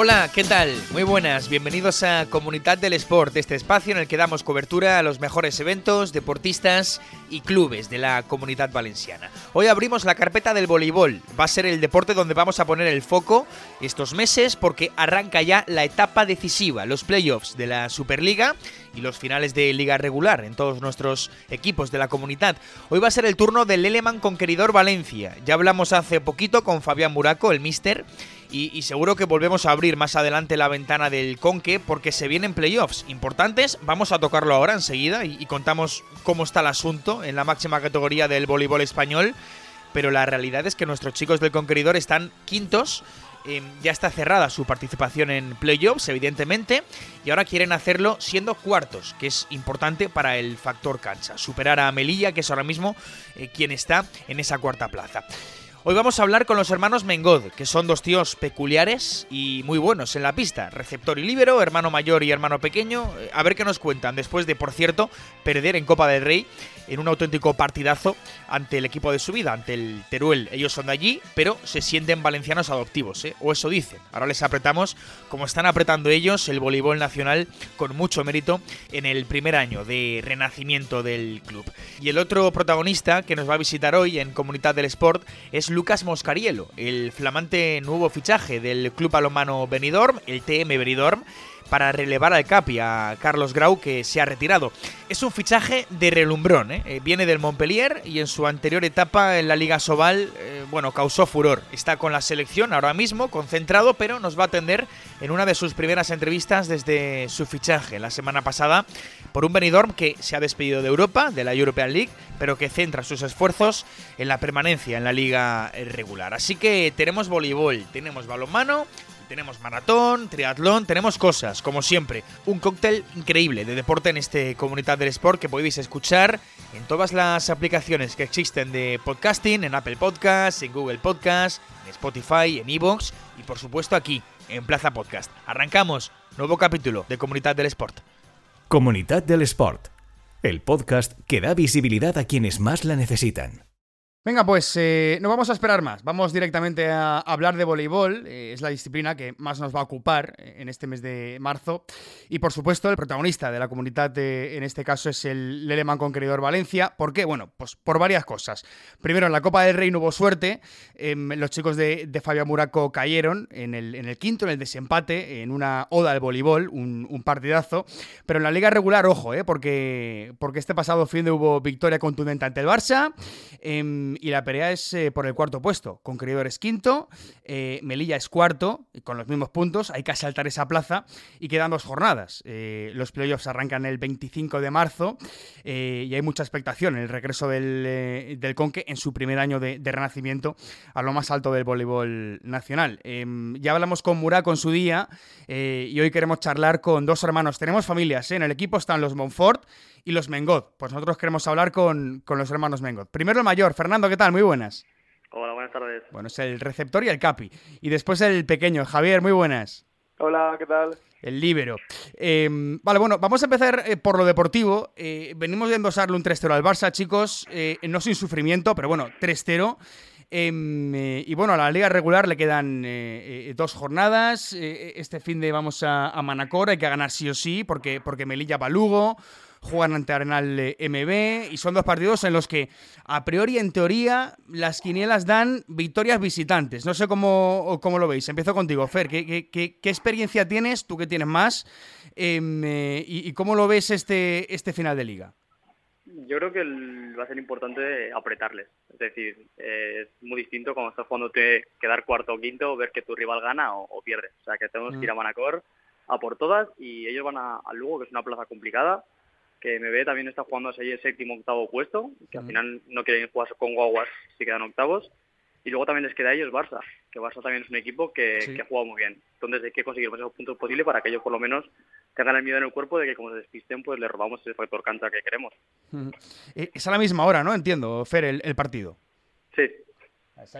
Hola, ¿qué tal? Muy buenas, bienvenidos a Comunidad del Sport, este espacio en el que damos cobertura a los mejores eventos, deportistas y clubes de la comunidad valenciana. Hoy abrimos la carpeta del voleibol, va a ser el deporte donde vamos a poner el foco estos meses porque arranca ya la etapa decisiva, los playoffs de la Superliga y los finales de liga regular en todos nuestros equipos de la comunidad. Hoy va a ser el turno del Leleman Conqueridor Valencia. Ya hablamos hace poquito con Fabián Muraco, el mister, y, seguro que volvemos a abrir más adelante la ventana del Conque porque se vienen playoffs importantes. Vamos a tocarlo ahora enseguida y, contamos cómo está el asunto en la máxima categoría del voleibol español. Pero la realidad es que nuestros chicos del Conqueridor están quintos Em, ya está cerrada su participación en playoffs, evidentemente, y ahora quieren hacerlo siendo cuartos, que es importante para el factor cancha. Superar a Melilla, que es ahora mismo eh, quien está en esa cuarta plaza. Hoy vamos a hablar con los hermanos Mengod, que son dos tíos peculiares y muy buenos en la pista. Receptor y líbero, hermano mayor y hermano pequeño. Eh, a ver qué nos cuentan después de, por cierto, perder en Copa del Rey en un auténtico partidazo ante el equipo de su vida, ante el Teruel. Ellos son de allí, pero se sienten valencianos adoptivos, ¿eh? o eso dicen. Ahora les apretamos como están apretando ellos el voleibol nacional con mucho mérito en el primer año de renacimiento del club. Y el otro protagonista que nos va a visitar hoy en Comunidad del Sport es Lucas Moscarielo, el flamante nuevo fichaje del club alomano Benidorm, el TM Benidorm para relevar al Capi, a Carlos Grau, que se ha retirado. Es un fichaje de relumbrón, ¿eh? Eh, viene del Montpellier y en su anterior etapa en la Liga Sobal, eh, bueno, causó furor. Está con la selección ahora mismo, concentrado, pero nos va a atender en una de sus primeras entrevistas desde su fichaje la semana pasada por un Benidorm que se ha despedido de Europa, de la European League, pero que centra sus esfuerzos en la permanencia en la liga regular. Así que tenemos voleibol, tenemos balonmano, tenemos maratón, triatlón, tenemos cosas, como siempre. Un cóctel increíble de deporte en este Comunidad del Sport que podéis escuchar en todas las aplicaciones que existen de podcasting, en Apple Podcasts, en Google Podcasts, en Spotify, en Evox y por supuesto aquí, en Plaza Podcast. Arrancamos, nuevo capítulo de Comunidad del Sport. Comunidad del Sport, el podcast que da visibilidad a quienes más la necesitan. Venga, pues eh, no vamos a esperar más. Vamos directamente a hablar de voleibol. Eh, es la disciplina que más nos va a ocupar eh, en este mes de marzo. Y por supuesto, el protagonista de la comunidad en este caso es el Leleman Conqueridor Valencia. ¿Por qué? Bueno, pues por varias cosas. Primero, en la Copa del Rey no hubo suerte. Em, los chicos de, Fabio Muraco cayeron en el, quinto, en el desempate, en una oda al voleibol, un, partidazo. Pero en la liga regular, ojo, porque, porque este pasado fin de hubo victoria contundente ante el Barça. Y la pelea es eh, por el cuarto puesto. Conqueridor es quinto, eh, Melilla es cuarto, con los mismos puntos. Hay que asaltar esa plaza y quedan dos jornadas. Eh, los playoffs arrancan el 25 de marzo y hay mucha expectación en el regreso del, Conque en su primer año de, renacimiento a lo más alto del voleibol nacional. Em, ya hablamos con Muraco en su día y hoy queremos charlar con dos hermanos. Tenemos familias, en el equipo están los Monfort y los Mengot. Pues nosotros queremos hablar con, los hermanos Mengot. Primero el mayor, Fernando, ¿qué tal? Muy buenas. Hola, buenas tardes. Bueno, es el receptor y el capi. Y después el pequeño, Javier, muy buenas. Hola, ¿qué tal? El líbero. Em, vale, bueno, vamos a empezar eh, por lo deportivo. Eh, venimos de endosarle un 3-0 al Barça, chicos. Eh, no sin sufrimiento, pero bueno, 3-0. Em, y bueno, a la liga regular le quedan dos jornadas. este fin de vamos a, a, Manacor, hay que ganar sí o sí, porque, porque Melilla va Lugo juegan ante Arenal MB y son dos partidos en los que a priori, en teoría, las quinielas dan victorias visitantes. No sé cómo, cómo lo veis. Empiezo contigo, Fer. ¿Qué, qué, experiencia tienes? ¿Tú que tienes más? Em, eh, y, cómo lo ves este, este final de liga? Yo creo que va a ser importante apretarles. Es decir, eh, es muy distinto cuando estás jugando te quedar cuarto o quinto, ver que tu rival gana o, pierde. O sea, que tenemos que ir a mm. Manacor a por todas y ellos van a, a Lugo, que es una plaza complicada que MB también está jugando ahí el séptimo octavo puesto, que al final no quieren jugar con guaguas si quedan octavos. Y luego también les queda a ellos Barça, que Barça también es un equipo que, que ha jugado muy bien. Entonces hay que conseguir más puntos posibles para que ellos por lo menos tengan el miedo en el cuerpo de que como se despisten, pues le robamos ese factor cancha que queremos. Eh, es a la misma hora, ¿no? Entiendo, Fer, el, partido. Sí.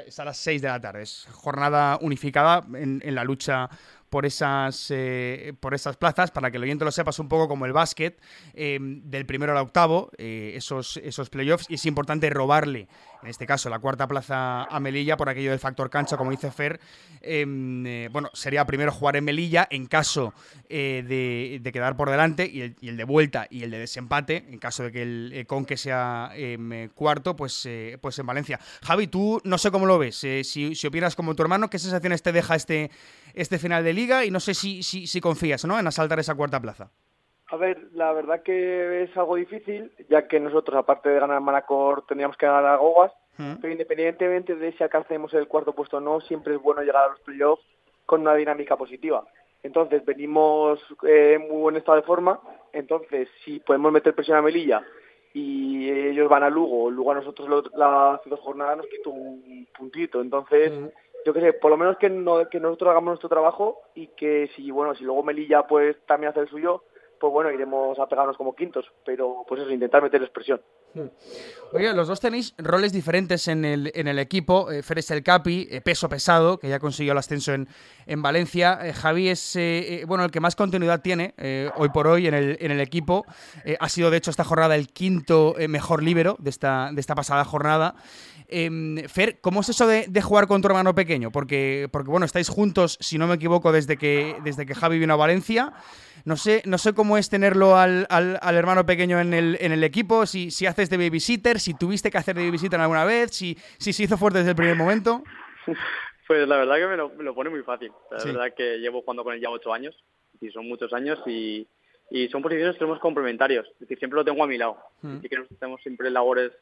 Es a las 6 de la tarde. Es jornada unificada en, en la lucha por esas, eh, por esas plazas, para que el oyente lo sepas un poco como el básquet, em, del primero al octavo, eh, esos, esos playoffs, y es importante robarle, en este caso, la cuarta plaza a Melilla por aquello del factor cancha, como dice Fer. Em, eh, bueno, sería primero jugar en Melilla en caso de, quedar por delante y el, de vuelta y el de desempate, en caso de que el Conque sea em, cuarto, pues, pues en Valencia. Javi, tú no sé cómo lo ves, si, si opinas como tu hermano, ¿qué sensaciones te deja este, este final de liga y no sé si, si, si confías ¿no? en asaltar esa cuarta plaza. A ver, la verdad que es algo difícil, ya que nosotros, aparte de ganar Manacor, tendríamos que ganar a Gogas, pero independientemente de si alcancemos el cuarto puesto o no, siempre es bueno llegar a los playoffs con una dinámica positiva. Entonces, venimos eh, en muy buen estado de forma, entonces, si podemos meter presión a Melilla y ellos van a Lugo, luego a nosotros las dos jornadas nos quita un puntito, entonces yo qué sé, por lo menos que, no, que nosotros hagamos nuestro trabajo y que si, bueno, si luego Melilla pues también hace el suyo, pues bueno, iremos a pegarnos como quintos, pero pues eso, intentar meter expresión. Hmm. Oye, los dos tenéis roles diferentes en el, en el equipo. Eh, Fer es el capi, eh, peso pesado, que ya consiguió el ascenso en, en Valencia. Eh, Javi es bueno el que más continuidad tiene hoy por hoy en el, en el equipo. ha sido, de hecho, esta jornada el quinto mejor líbero de esta, de esta pasada jornada. Em, Fer, ¿cómo es eso de, jugar con tu hermano pequeño? Porque, porque, bueno, estáis juntos, si no me equivoco, desde que, desde que Javi vino a Valencia. No sé, no sé cómo es tenerlo al, al, hermano pequeño en el, en el equipo, si, si haces de babysitter, si tuviste que hacer de babysitter alguna vez, si, si se hizo fuerte desde el primer momento. Pues la verdad que me lo, pone muy fácil. La verdad que llevo jugando con él ya ocho años, y son muchos años, y, y son posiciones que tenemos complementarios. Es decir, siempre lo tengo a mi lado. Mm. Así que tenemos siempre labores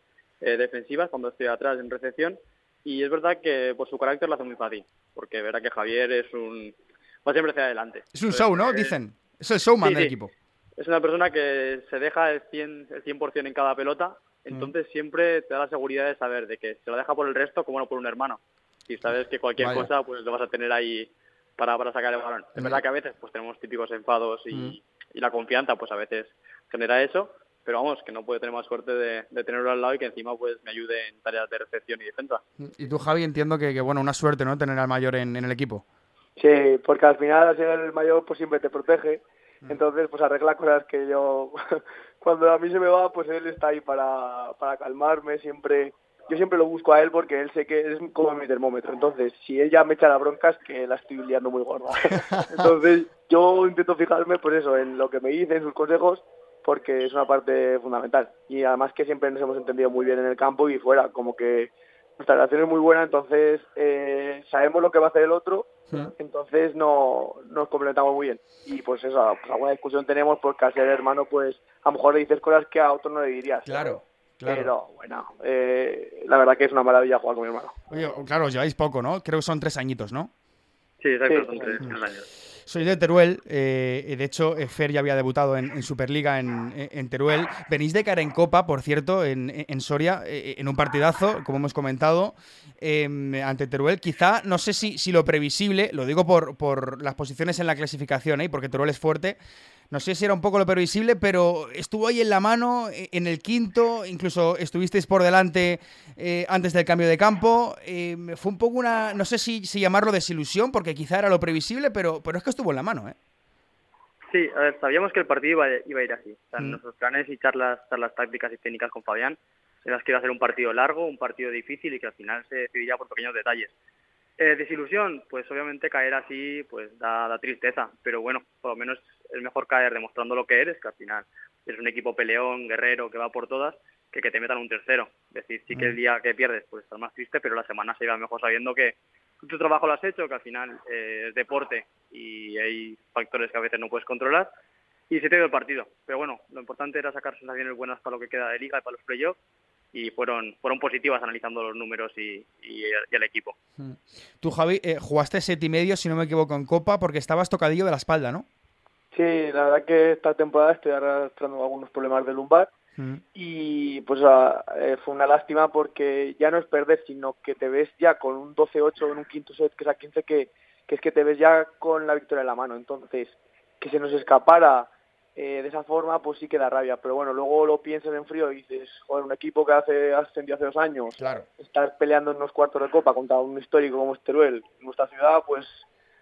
eh, defensivas cuando estoy atrás en recepción. Y es verdad que por su carácter lo hace muy fácil, porque verá que Javier es un... va siempre hacia adelante. Es un show, ¿no? Dicen. Es el showman del equipo. Es una persona que se deja el 100%, el 100 en cada pelota, entonces siempre te da la seguridad de saber de que se lo deja por el resto como no por un hermano. Y sabes que cualquier cosa pues lo vas a tener ahí para, para sacar el balón. Es verdad que a veces pues tenemos típicos enfados y, y la confianza pues a veces genera eso, pero vamos, que no puede tener más suerte de, tenerlo al lado y que encima pues me ayude en tareas de recepción y defensa. Y tú, Javi, entiendo que, bueno, una suerte, ¿no? Tener al mayor en, el equipo. Sí, porque al final al ser el mayor pues siempre te protege, mm. entonces pues arregla cosas que yo, cuando a mí se me va, pues él está ahí para, para calmarme, siempre, yo siempre lo busco a él porque él sé que es como mi termómetro, entonces si ella me echa la bronca es que la estoy liando muy gorda. entonces yo intento fijarme pues eso, en lo que me dice, en sus consejos porque es una parte fundamental. Y además que siempre nos hemos entendido muy bien en el campo y fuera, como que nuestra relación es muy buena, entonces eh, sabemos lo que va a hacer el otro, entonces no nos complementamos muy bien. Y pues eso, pues alguna discusión tenemos porque al ser hermano, pues a lo mejor le dices cosas que a otro no le dirías. Claro. Claro. Pero bueno, eh, la verdad que es una maravilla jugar con mi hermano. Oye, claro, os lleváis poco, ¿no? Creo que son tres añitos, ¿no? Sí, exacto, son tres años. Soy de Teruel, eh, de hecho eh, Fer ya había debutado en, Superliga en, Teruel. Venís de cara en Copa, por cierto, en, Soria, eh, en un partidazo, como hemos comentado, em, ante Teruel. Quizá, no sé si, si lo previsible, lo digo por, por las posiciones en la clasificación, porque Teruel es fuerte, no sé si era un poco lo previsible, pero estuvo ahí en la mano, e, en el quinto, incluso estuvisteis por delante eh, antes del cambio de campo. Eh, fue un poco una, no sé si, si, llamarlo desilusión, porque quizá era lo previsible, pero, pero es que estuvo en la mano, ¿eh? Sí, a ver, sabíamos que el partido iba, iba a ir así. O mm. Nuestros planes y charlas, charlas tácticas y técnicas con Fabián eran que iba a ser un partido largo, un partido difícil y que al final se decidiría por pequeños detalles. Eh, desilusión, pues obviamente caer así pues da, da, tristeza, pero bueno, por lo menos es mejor caer demostrando lo que eres, que al final es un equipo peleón, guerrero, que va por todas, que que te metan un tercero. Es decir, sí que el mm. día que pierdes pues estar más triste, pero la semana se va mejor sabiendo que tu trabajo lo has hecho, que al final eh, es deporte y hay factores que a veces no puedes controlar y se te dio el partido. Pero bueno, lo importante era sacar sensaciones buenas para lo que queda de liga y para los playoffs y fueron, fueron positivas analizando los números y, y, el, equipo. Hmm. Tú, Javi, eh, jugaste set y medio, si no me equivoco, en Copa porque estabas tocadillo de la espalda, ¿no? Sí, la verdad que esta temporada estoy arrastrando algunos problemas de lumbar hmm. y pues ah, eh, fue una lástima porque ya no es perder, sino que te ves ya con un 12-8 en un quinto set, que es a 15, que, que es que te ves ya con la victoria en la mano. Entonces, que se nos escapara eh, de esa forma pues sí que da rabia, pero bueno, luego lo piensas en frío y dices, joder, un equipo que hace ascendió hace dos años, claro. estar peleando en unos cuartos de copa contra un histórico como Esteruel, en nuestra ciudad, pues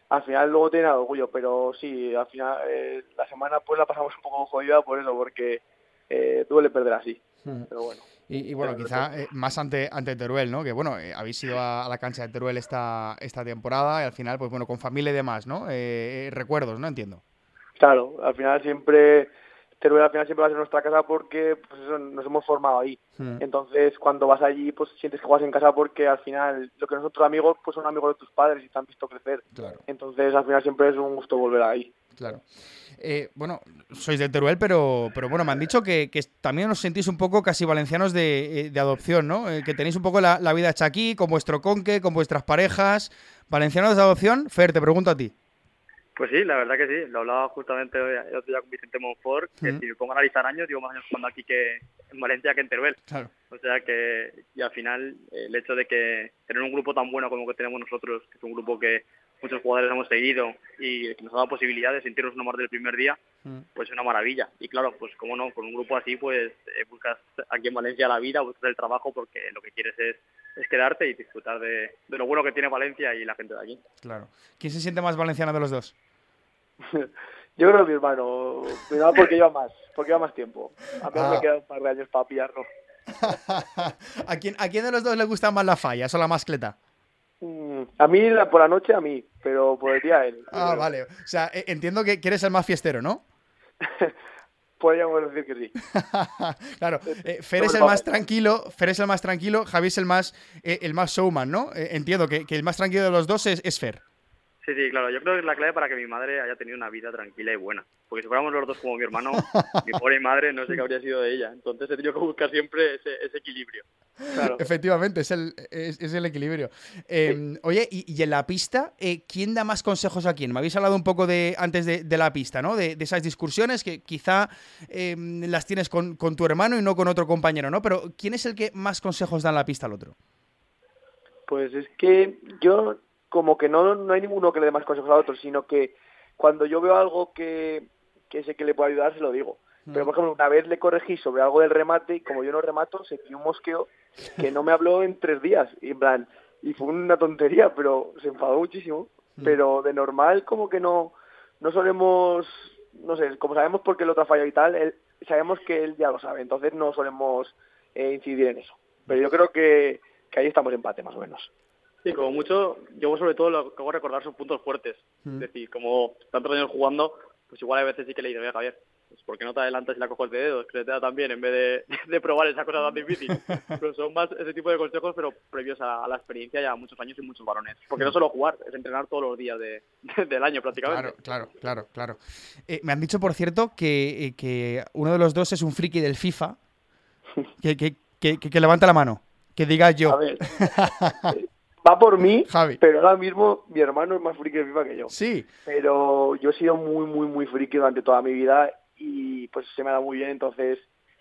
al final luego tiene orgullo, pero sí, al final eh, la semana pues la pasamos un poco jodida por eso, porque eh, duele perder así. Pero bueno. Y, bueno, quizá eh, más ante, ante Teruel, ¿no? Que bueno, eh, habéis ido a, la cancha de Teruel esta, esta temporada y al final, pues bueno, con familia y demás, ¿no? Eh, recuerdos, ¿no? Entiendo. Claro, al final siempre, Teruel al final siempre va a ser nuestra casa porque pues eso, nos hemos formado ahí. Hmm. Entonces, cuando vas allí, pues sientes que juegas en casa porque al final, lo que nosotros amigos, pues son amigos de tus padres y te han visto crecer. Claro. Entonces, al final siempre es un gusto volver ahí. Claro. Eh, bueno, sois de Teruel, pero, pero bueno, me han dicho que, también os sentís un poco casi valencianos de, eh, adopción, ¿no? Eh, que tenéis un poco la, vida hecha aquí, con vuestro conque, con vuestras parejas. ¿Valencianos de adopción? Fer, te pregunto a ti. Pues sí, la verdad que sí. Lo hablaba justamente hoy, otro día con Vicente Monfort, que si me pongo a analizar años, digo más años jugando aquí que en Valencia que en Teruel. Claro. O sea que, y al final, el hecho de que tener un grupo tan bueno como que tenemos nosotros, que es un grupo que muchos jugadores hemos seguido y que nos ha dado posibilidad de sentirnos una más del primer día, mm. pues es una maravilla. Y claro, pues como no, con un grupo así, pues eh, buscas aquí en Valencia la vida, buscas el trabajo porque lo que quieres es, es quedarte y disfrutar de, lo bueno que tiene Valencia y la gente de aquí. Claro. ¿Quién se siente más valenciano de los dos? Yo creo que mi hermano, pero porque lleva más, porque lleva más tiempo. A mí me ah. queda un par de años para pillarlo. ¿A quién, ¿A quién de los dos le gusta más la falla o la mascleta? Mm, a mí por la noche a mí, pero día él. Ah, vale. O sea, e, entiendo que, eres el más fiestero, ¿no? Podríamos decir que sí. claro, eh, Fer es el más tranquilo, Fer es el más tranquilo, Javi es el más, eh, el más showman, ¿no? Eh, entiendo que, el más tranquilo de los dos es, es Fer. Sí, sí, claro. Yo creo que es la clave para que mi madre haya tenido una vida tranquila y buena. Porque si fuéramos los dos como mi hermano, mi pobre madre no sé qué habría sido de ella. Entonces he tenido que buscar siempre ese, equilibrio. Claro. Efectivamente, es el, es, el equilibrio. Em, oye, y, en la pista, eh, ¿quién da más consejos a quién? Me habéis hablado un poco de antes de, la pista, ¿no? De, esas discusiones que quizá em, las tienes con, con, tu hermano y no con otro compañero, ¿no? Pero ¿quién es el que más consejos da en la pista al otro? Pues es que yo como que no, no hay ninguno que le dé más consejos a otro, sino que cuando yo veo algo que, que sé que le puede ayudar, se lo digo. Pero, por ejemplo, una vez le corregí sobre algo del remate y como yo no remato, se dio un mosqueo que no me habló en tres días. Y, en plan, y fue una tontería, pero se enfadó muchísimo. Pero de normal, como que no, no solemos, no sé, como sabemos por qué el otro falla y tal, él, sabemos que él ya lo sabe, entonces no solemos eh, incidir en eso. Pero yo creo que, que ahí estamos empate, más o menos. Sí, como mucho, yo sobre todo lo que hago recordar sus puntos fuertes. Es decir, como tantos años jugando, pues igual a veces sí que le digo, Javier, pues ¿por qué no te adelantas y la cojo de dedos? Que te da también en vez de, de, probar esa cosa tan difícil. pero son más ese tipo de consejos, pero previos a, la experiencia ya muchos años y muchos varones. Porque no solo jugar, es entrenar todos los días de, del año prácticamente. Claro, claro, claro, claro. Eh, me han dicho, por cierto, que, eh, que uno de los dos es un friki del FIFA. Que, que, que, que levanta la mano. Que diga yo. A ver. Va por mí, pero ahora mismo mi hermano es más friki de FIFA que yo. Sí. Pero yo he sido muy, muy, muy friki durante toda mi vida y pues se me ha dado muy bien, entonces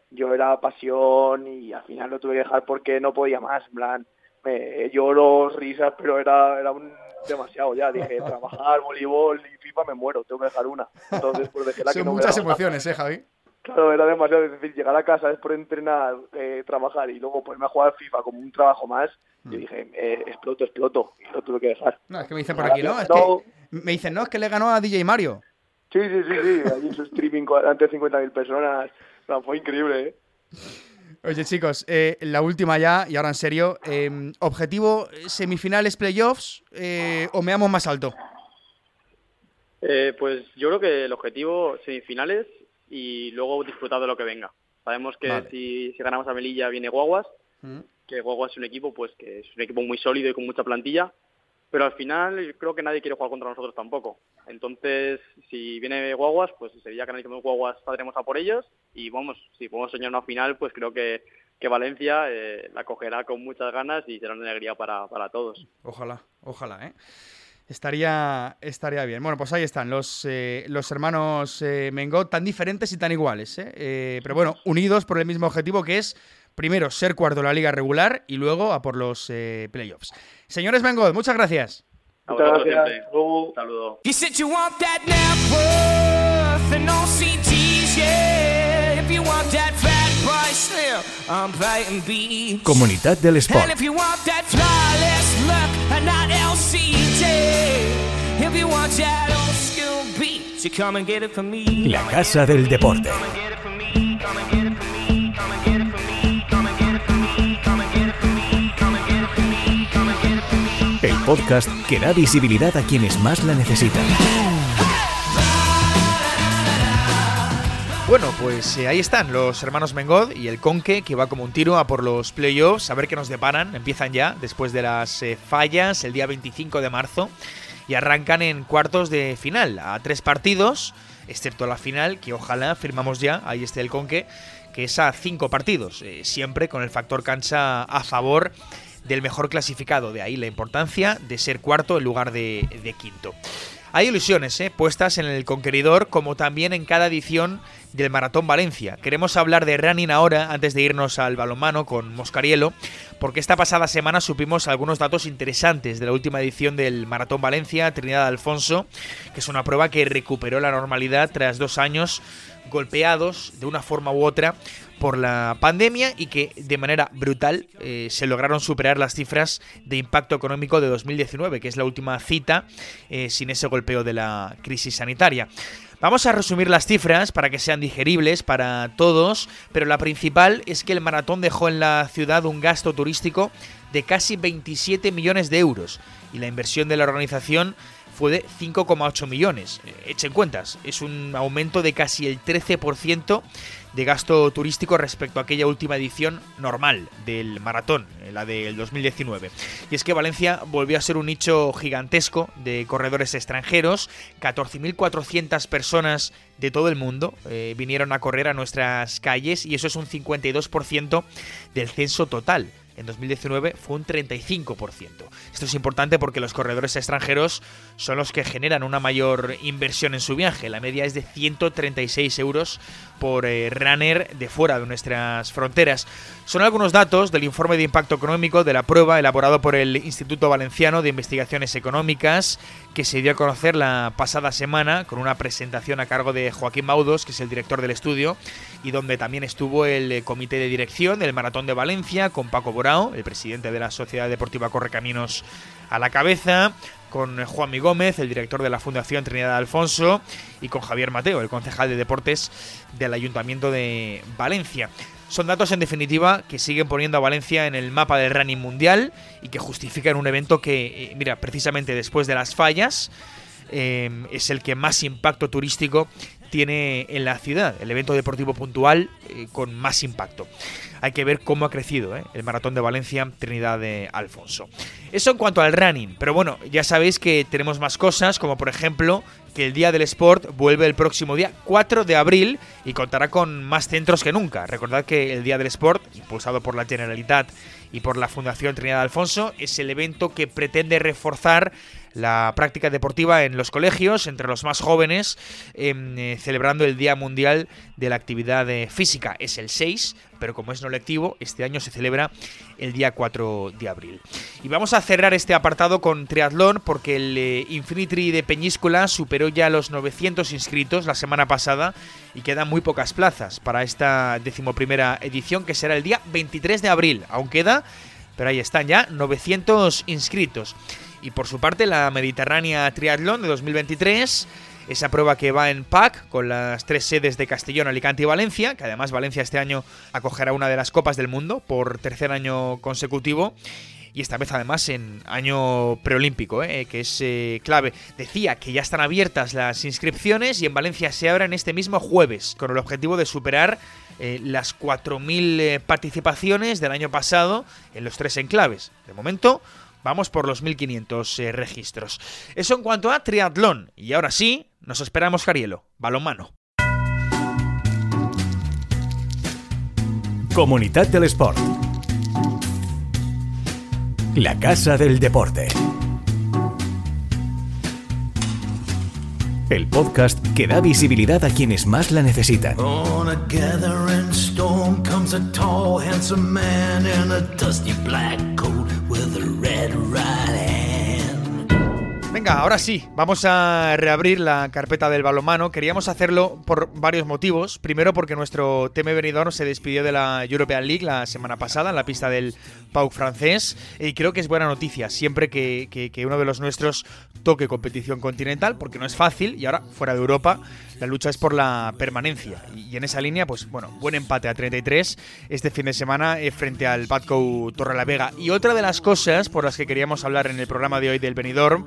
yo era pasión y al final lo tuve que dejar porque no podía más, en plan, me lloro, risas, pero era, era un demasiado ya, dije, trabajar, voleibol y FIFA me muero, tengo que dejar una. Entonces pues dejé la Son que no muchas emociones, ¿eh, Javi? Claro, era demasiado difícil llegar a casa después de entrenar, eh, trabajar y luego ponerme a jugar FIFA como un trabajo más. Yo mm. dije, eh, exploto, exploto. Y lo tuve que dejar. No, es que me dicen por aquí, ¿no? Es que me dicen, no, es que le ganó a DJ Mario. Sí, sí, sí, sí. Allí en su streaming ante 50.000 personas. No, fue increíble, ¿eh? Oye, chicos, eh, la última ya, y ahora en serio. Em, ¿Objetivo semifinales, playoffs eh, o me amo más alto? pues yo creo que el objetivo semifinales y luego disfrutar de lo que venga. Sabemos que si, si, ganamos a Melilla viene Guaguas, mm. que Guaguas es un equipo pues que es un equipo muy sólido y con mucha plantilla, pero al final creo que nadie quiere jugar contra nosotros tampoco. Entonces, si viene Guaguas, pues sería que analicemos Guaguas, saldremos a por ellos y vamos, si podemos soñar una final, pues creo que, que Valencia eh, la cogerá con muchas ganas y será una alegría para, para todos. Ojalá, ojalá, ¿eh? Estaría, estaría bien. Bueno, pues ahí están los, eh, los hermanos eh, Mengot, tan diferentes y tan iguales. ¿eh? pero bueno, unidos por el mismo objetivo que es, primero, ser cuarto en la liga regular y luego a por los playoffs. Señores Mengot, muchas gracias. Muchas gracias. Saludos. Comunidad del Sport. La Casa del Deporte. El podcast que da visibilidad a quienes más la necesitan. Bueno, pues eh, ahí están los hermanos Mengod y el Conque, que va como un tiro a por los playoffs, a ver qué nos deparan. Empiezan ya, después de las eh, fallas, el día 25 de marzo, y arrancan en cuartos de final, a tres partidos, excepto la final, que ojalá firmamos ya, ahí esté el Conque, que es a cinco partidos, eh, siempre con el factor cancha a favor del mejor clasificado. De ahí la importancia de ser cuarto en lugar de, de quinto. Hay ilusiones ¿eh? puestas en el Conqueridor, como también en cada edición del Maratón Valencia. Queremos hablar de running ahora, antes de irnos al balonmano con Moscarielo, porque esta pasada semana supimos algunos datos interesantes de la última edición del Maratón Valencia, Trinidad Alfonso, que es una prueba que recuperó la normalidad tras dos años golpeados de una forma u otra por la pandemia y que de manera brutal eh, se lograron superar las cifras de impacto económico de 2019, que es la última cita eh, sin ese golpeo de la crisis sanitaria. Vamos a resumir las cifras para que sean digeribles para todos, pero la principal es que el maratón dejó en la ciudad un gasto turístico de casi 27 millones de euros y la inversión de la organización fue de 5,8 millones. Eh, echen cuentas, es un aumento de casi el 13% de gasto turístico respecto a aquella última edición normal del maratón, eh, la del 2019. Y es que Valencia volvió a ser un nicho gigantesco de corredores extranjeros, 14.400 personas de todo el mundo eh, vinieron a correr a nuestras calles y eso es un 52% del censo total en 2019 fue un 35%. Esto es importante porque los corredores extranjeros son los que generan una mayor inversión en su viaje. La media es de 136 euros por eh, runner de fuera de nuestras fronteras. Son algunos datos del informe de impacto económico de la prueba elaborado por el Instituto Valenciano de Investigaciones Económicas que se dio a conocer la pasada semana con una presentación a cargo de Joaquín Maudos, que es el director del estudio, y donde también estuvo el eh, comité de dirección del Maratón de Valencia con Paco El presidente de la Sociedad Deportiva Correcaminos a la cabeza, con Juan Mi Gómez, el director de la Fundación Trinidad Alfonso, y con Javier Mateo, el concejal de deportes del Ayuntamiento de Valencia. Son datos, en definitiva, que siguen poniendo a Valencia en el mapa del running mundial y que justifican un evento que, eh, mira, precisamente después de las fallas, eh, es el que más impacto turístico tiene en la ciudad, el evento deportivo puntual eh, con más impacto. Hay que ver cómo ha crecido el maratón de Valencia Trinidad de Alfonso. Eso en cuanto al running, pero bueno, ya sabéis que tenemos más cosas, como por ejemplo que el Día del Sport vuelve el próximo día 4 de abril y contará con más centros que nunca. Recordad que el Día del Sport, impulsado por la Generalitat y por la Fundación Trinidad Alfonso, es el evento que pretende reforzar la práctica deportiva en los colegios, entre los más jóvenes, em, eh, celebrando el Día Mundial de la Actividad eh, Física. Es el 6, pero como es no lectivo, este año se celebra el día 4 de abril. Y vamos a cerrar este apartado con triatlón porque el eh, Infinity de Peñíscola superó ya los 900 inscritos la semana pasada y quedan muy pocas plazas para esta decimoprimera edición que será el día 23 de abril. Aún queda, pero ahí están ya 900 inscritos. Y por su parte, la Mediterránea Triatlón de 2023, esa prueba que va en PAC con las tres sedes de Castellón, Alicante y Valencia, que además Valencia este año acogerá una de las Copas del Mundo por tercer año consecutivo y esta vez además en año preolímpico, ¿eh? que es eh, clave. Decía que ya están abiertas las inscripciones y en Valencia se abren este mismo jueves, con el objetivo de superar eh, las 4.000 participaciones del año pasado en los tres enclaves. De momento, Vamos por los 1500 eh, registros. Eso en cuanto a triatlón. Y ahora sí, nos esperamos Jarielo, balonmano. Comunidad del Sport. La Casa del Deporte. El podcast que da visibilidad a quienes más la necesitan. On a Venga, ahora sí, vamos a reabrir la carpeta del balonmano. Queríamos hacerlo por varios motivos. Primero porque nuestro TM Benidorm se despidió de la European League la semana pasada en la pista del Pau francés y creo que es buena noticia siempre que, uno de los nuestros toque competición continental porque no es fácil y ahora fuera de Europa la lucha es por la permanencia y en esa línea pues bueno, buen empate a 33 este fin de semana eh, frente al Patco Torrelavega y otra de las cosas por las que queríamos hablar en el programa de hoy del Benidorm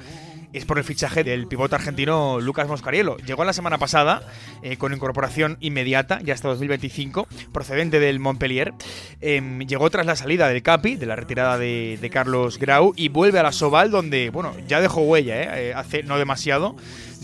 es por el fichaje del pivote argentino Lucas Moscariello. Llegó la semana pasada eh, con incorporación inmediata, ya hasta 2025, procedente del Montpellier. Em, llegó tras la salida del Capi, de la retirada de, Carlos Grau, y vuelve a la Soval, donde, bueno, ya dejó huella, eh, eh, hace no demasiado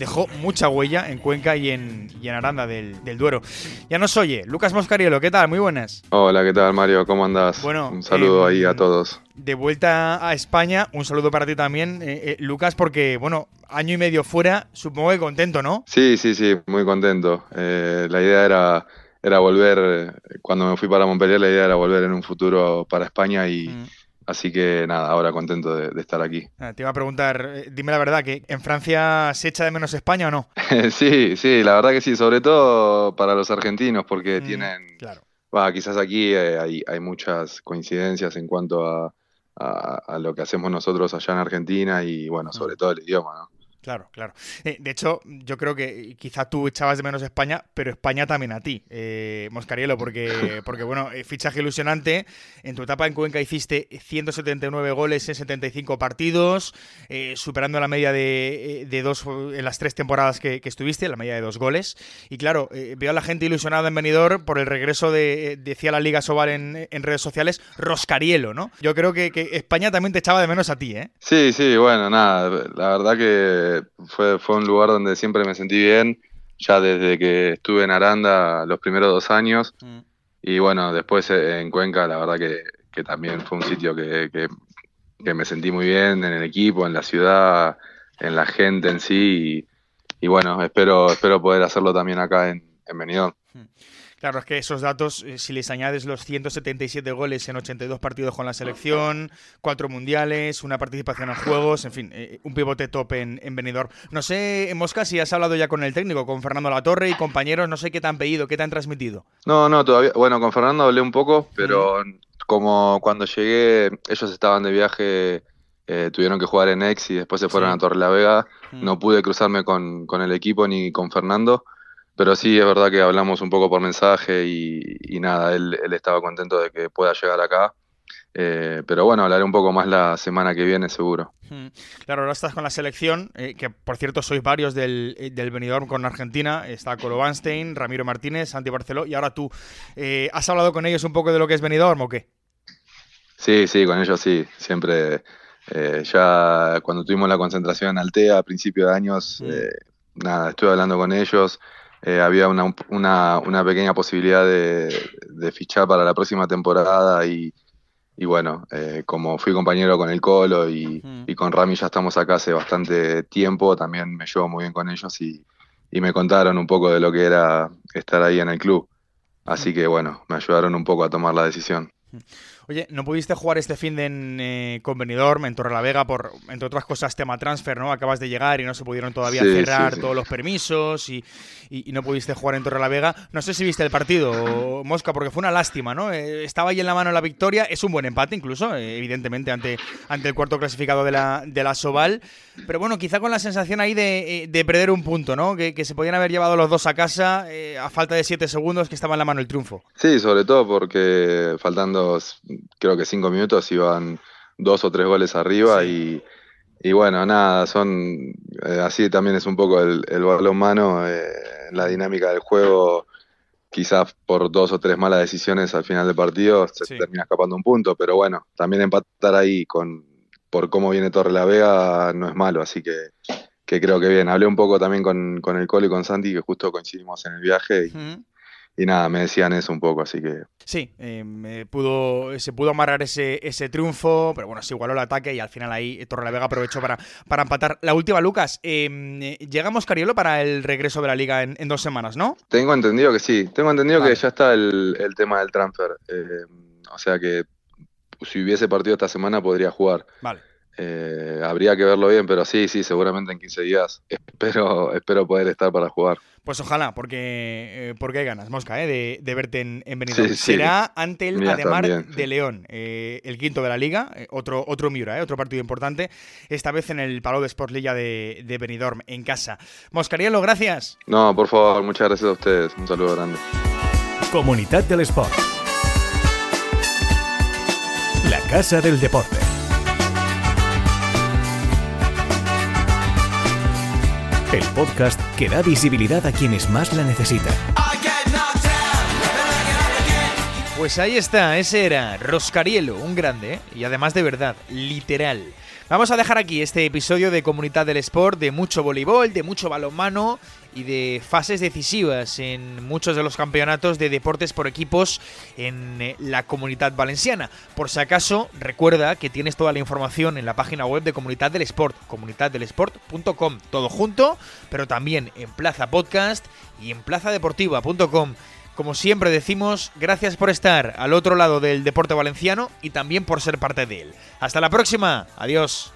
dejó mucha huella en Cuenca y en, Aranda del, Duero. Ya nos oye, Lucas Moscarielo, ¿qué tal? Muy buenas. Hola, ¿qué tal Mario? ¿Cómo andas? Bueno, un saludo ahí a todos. De vuelta a España, un saludo para ti también, eh, eh, Lucas, porque, bueno, año y medio fuera, supongo que contento, ¿no? Sí, sí, sí, muy contento. Eh, la idea era era volver, cuando me fui para Montpellier, la idea era volver en un futuro para España y, mm. Así que nada, ahora contento de, estar aquí. Ah, te iba a preguntar, eh, dime la verdad, que en Francia se echa de menos España o no? sí, sí, la verdad que sí, sobre todo para los argentinos, porque mm, tienen... Claro. quizás aquí eh, hay, muchas coincidencias en cuanto a, a, lo que hacemos nosotros allá en Argentina y bueno, sobre mm. todo el idioma, ¿no? Claro, claro. Eh, de hecho, yo creo que quizá tú echabas de menos España, pero España también a ti, eh, Moscarielo, porque, porque bueno, eh, fichaje ilusionante. En tu etapa en Cuenca hiciste 179 goles en 75 partidos, eh, superando la media de, dos en las tres temporadas que, estuviste, la media de dos goles. Y claro, veo a la gente ilusionada en Benidorm por el regreso de, decía la Liga Sobal en, redes sociales, Roscarielo, ¿no? Yo creo que, que España también te echaba de menos a ti, ¿eh? Sí, sí, bueno, nada, la verdad que fue, fue un lugar donde siempre me sentí bien, ya desde que estuve en Aranda los primeros dos años. Mm. Y bueno, después eh, en Cuenca, la verdad que, también fue un sitio que, me sentí muy bien en el equipo, en la ciudad, en la gente en sí. Y, bueno, espero, espero poder hacerlo también acá en, en Benidorm. Mm. Claro, es que esos datos, eh, si les añades los 177 goles en 82 partidos con la selección, cuatro mundiales, una participación en juegos, en fin, eh, un pivote top en, en Benidorm. No sé, en Mosca, si has hablado ya con el técnico, con Fernando Latorre y compañeros, no sé qué te han pedido, qué te han transmitido. No, no, todavía. Bueno, con Fernando hablé un poco, pero como cuando llegué, ellos estaban de viaje, eh, tuvieron que jugar en Ex y después se fueron a Torre la Vega. No pude cruzarme con, con el equipo ni con Fernando pero sí, es verdad que hablamos un poco por mensaje y, nada, él, estaba contento de que pueda llegar acá. Eh, pero bueno, hablaré un poco más la semana que viene, seguro. Claro, ahora estás con la selección, eh, que por cierto sois varios del, eh, del Benidorm con Argentina. Está Colo Banstein, Ramiro Martínez, Santi Barceló y ahora tú. ¿Has hablado con ellos un poco de lo que es Benidorm o qué? Sí, sí, con ellos sí. Siempre, ya cuando tuvimos la concentración en Altea a principio de años, nada, estuve hablando con ellos. Eh, había una, una, una, pequeña posibilidad de, fichar para la próxima temporada y, y bueno, eh, como fui compañero con el Colo y, y, con Rami ya estamos acá hace bastante tiempo, también me llevo muy bien con ellos y, y, me contaron un poco de lo que era estar ahí en el club. Así que bueno, me ayudaron un poco a tomar la decisión. Oye, no pudiste jugar este fin de en, eh, con Benidorm, en Torrelavega, por, entre otras cosas, tema transfer, ¿no? Acabas de llegar y no se pudieron todavía cerrar todos los permisos y, no pudiste jugar en Torrelavega. No sé si viste el partido, Mosca, porque fue una lástima, ¿no? Eh, estaba ahí en la mano la victoria, es un buen empate incluso, eh, evidentemente, ante, ante el cuarto clasificado de la, de la Soval. Pero bueno, quizá con la sensación ahí de, de perder un punto, ¿no? Que, que, se podían haber llevado los dos a casa a falta de siete segundos que estaba en la mano el triunfo. Sí, sobre todo porque faltando creo que cinco minutos iban dos o tres goles arriba y, bueno, nada, son eh, así también es un poco el, el balón mano, eh, la dinámica del juego, quizás por dos o tres malas decisiones al final del partido se termina escapando un punto, pero bueno, también empatar ahí con por cómo viene Torre la Vega no es malo, así que, que creo que bien. Hablé un poco también con, con el Cole y con Santi, que justo coincidimos en el viaje y, y nada, me decían eso un poco, así que... Sí, eh, pudo, se pudo amarrar ese, ese triunfo, pero bueno, se igualó el ataque y al final ahí Torrelavega aprovechó para, para empatar. La última, Lucas, eh, llegamos, Cariolo, para el regreso de la liga en, dos semanas, ¿no? Tengo entendido que sí, tengo entendido que ya está el, el tema del transfer, eh, o sea que si hubiese partido esta semana podría jugar. Vale. Eh, habría que verlo bien, pero sí, sí, seguramente en 15 días espero, espero poder estar para jugar. Pues ojalá, porque, eh, porque hay ganas, Mosca, eh, de, verte en, en Benidorm. Será ante el Ademar de León, el quinto de la liga, otro, otro Miura, otro partido importante, esta vez en el Palau de Sport Liga de, de Benidorm, en casa. Moscarielo, gracias. No, por favor, muchas gracias a ustedes. Un saludo grande. Comunidad del Sport. La Casa del Deporte. El podcast que da visibilidad a quienes más la necesitan. Pues ahí está, ese era Roscarielo, un grande, y además de verdad, literal. Vamos a dejar aquí este episodio de Comunidad del Sport, de mucho voleibol, de mucho balonmano y de fases decisivas en muchos de los campeonatos de deportes por equipos en eh, la comunidad valenciana. Por si acaso, recuerda que tienes toda la información en la página web de Comunidad del Sport, comunidaddelesport.com, todo junto, pero también en Plaza Podcast y en plazadeportiva.com. Como siempre decimos, gracias por estar al otro lado del deporte valenciano y también por ser parte de él. Hasta la próxima, adiós.